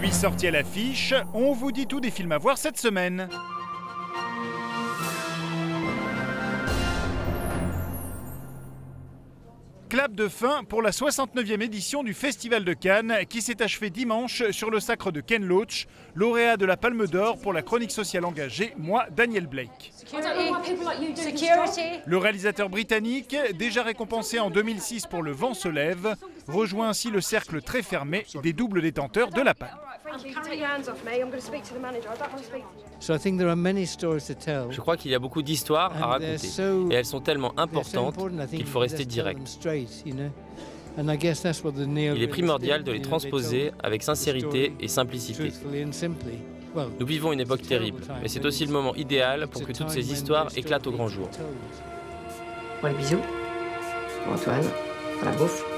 Aujourd'hui sorti à l'affiche, on vous dit tout des films à voir cette semaine. Clap de fin pour la 69e édition du Festival de Cannes qui s'est achevé dimanche sur le sacre de Ken Loach, lauréat de la Palme d'Or pour la chronique sociale engagée, moi, Daniel Blake. Le réalisateur britannique, déjà récompensé en 2006 pour Le vent se lève, rejoint ainsi le cercle très fermé des doubles détenteurs de la Palme. Je crois qu'il y a beaucoup d'histoires à raconter et elles sont tellement importantes qu'il faut rester direct. Il est primordial de les transposer avec sincérité et simplicité. Nous vivons une époque terrible, mais c'est aussi le moment idéal pour que toutes ces histoires éclatent au grand jour. Pour les bisous, Antoine, pour la bouffe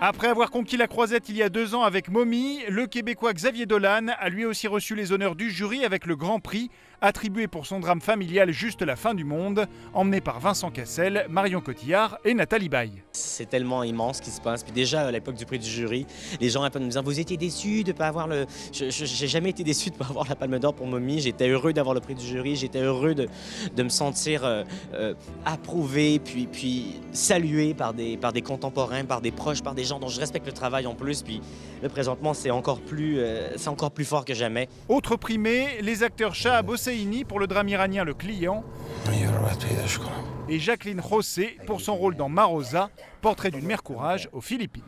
Après avoir conquis la croisette il y a deux ans avec Mommy, le Québécois Xavier Dolan a lui aussi reçu les honneurs du jury avec le Grand Prix, attribué pour son drame familial Juste la fin du monde, emmené par Vincent Cassel, Marion Cotillard et Nathalie Baye. C'est tellement immense ce qui se passe. Puis déjà, à l'époque du prix du jury, les gens peu me disant Vous étiez déçus de ne pas avoir le. Je J'ai jamais été déçu de ne pas avoir la Palme d'Or pour Mommy. J'étais heureux d'avoir le prix du jury. J'étais heureux de, de, me sentir euh, euh, approuvé, puis, puis salué par des, par des contemporains, par des proches, par des gens dont je respecte le travail en plus. Puis le présentement, c'est encore, plus, euh, encore plus fort que jamais. Autre primé, les acteurs Shah Pour le drame iranien Le Client et Jacqueline José pour son rôle dans Marosa, portrait d'une mère courage aux Philippines.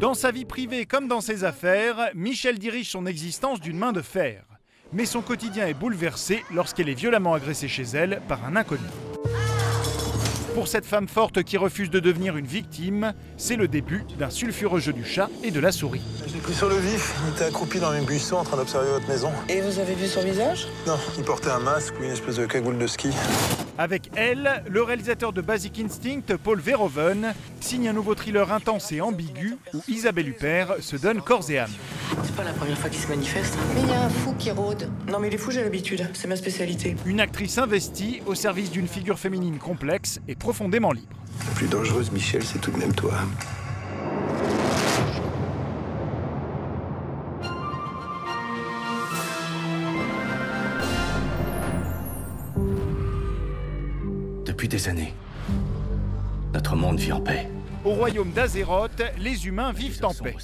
Dans sa vie privée comme dans ses affaires, Michel dirige son existence d'une main de fer. Mais son quotidien est bouleversé lorsqu'elle est violemment agressée chez elle par un inconnu. Pour cette femme forte qui refuse de devenir une victime, c'est le début d'un sulfureux jeu du chat et de la souris. J'ai pris sur le vif, il était accroupi dans les buissons en train d'observer votre maison. Et vous avez vu son visage? Non, il portait un masque ou une espèce de cagoule de ski. Avec elle, le réalisateur de Basic Instinct, Paul Verhoeven, signe un nouveau thriller intense et ambigu où Isabelle Huppert se donne corps et âme. C'est pas la première fois qu'il se manifeste. Mais il y a un fou qui rôde. Non mais il est fou, j'ai l'habitude. C'est ma spécialité. Une actrice investie au service d'une figure féminine complexe et profondément libre. La plus dangereuse, Michel, c'est tout de même toi. Depuis des années, notre monde vit en paix. Au royaume d'Azeroth, les humains vivent en paix.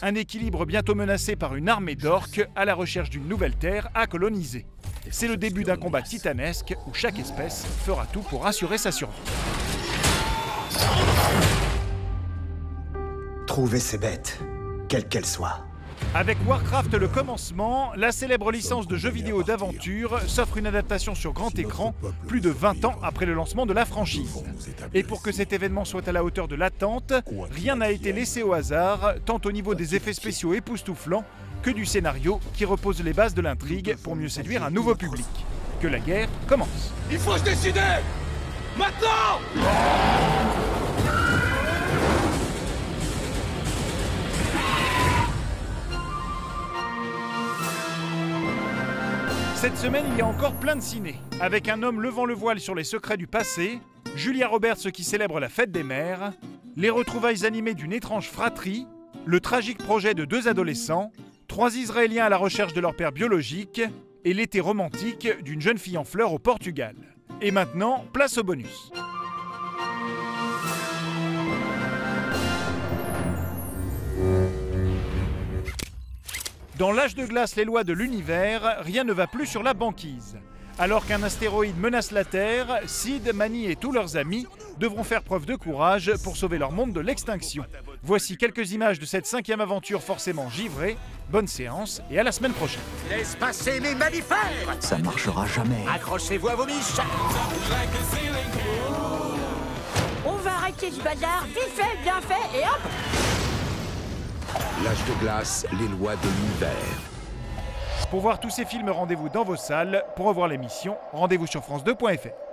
Un équilibre bientôt menacé par une armée d'orques à la recherche d'une nouvelle terre à coloniser. C'est le début d'un combat titanesque où chaque espèce fera tout pour assurer sa survie. Trouvez ces bêtes, quelles qu'elles soient. Avec Warcraft le commencement, la célèbre licence de jeux vidéo d'aventure s'offre une adaptation sur grand écran plus de 20 ans après le lancement de la franchise. Et pour que cet événement soit à la hauteur de l'attente, rien n'a été laissé au hasard, tant au niveau des effets spéciaux époustouflants que du scénario qui repose les bases de l'intrigue pour mieux séduire un nouveau public. Que la guerre commence. Il faut se décider Maintenant Cette semaine, il y a encore plein de ciné. Avec un homme levant le voile sur les secrets du passé, Julia Roberts qui célèbre la fête des mères, les retrouvailles animées d'une étrange fratrie, le tragique projet de deux adolescents, trois Israéliens à la recherche de leur père biologique et l'été romantique d'une jeune fille en fleurs au Portugal. Et maintenant, place au bonus. Dans l'âge de glace, les lois de l'univers, rien ne va plus sur la banquise. Alors qu'un astéroïde menace la Terre, Sid, Manny et tous leurs amis devront faire preuve de courage pour sauver leur monde de l'extinction. Voici quelques images de cette cinquième aventure forcément givrée. Bonne séance et à la semaine prochaine. Laisse passer mes mammifères Ça marchera jamais. Accrochez-vous à vos miches On va arrêter ce bazar, vite fait, bien fait et hop L'âge de glace, les lois de l'univers. Pour voir tous ces films, rendez-vous dans vos salles. Pour revoir l'émission, rendez-vous sur France2.fr.